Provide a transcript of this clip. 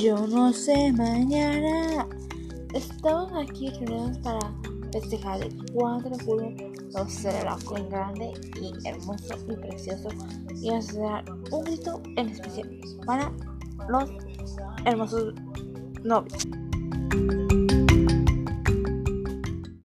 Yo no sé mañana. Estamos aquí reunidos para festejar el 4 de julio. Vamos a grande y hermoso y precioso. Y vamos a dar un grito en especial para los hermosos novios.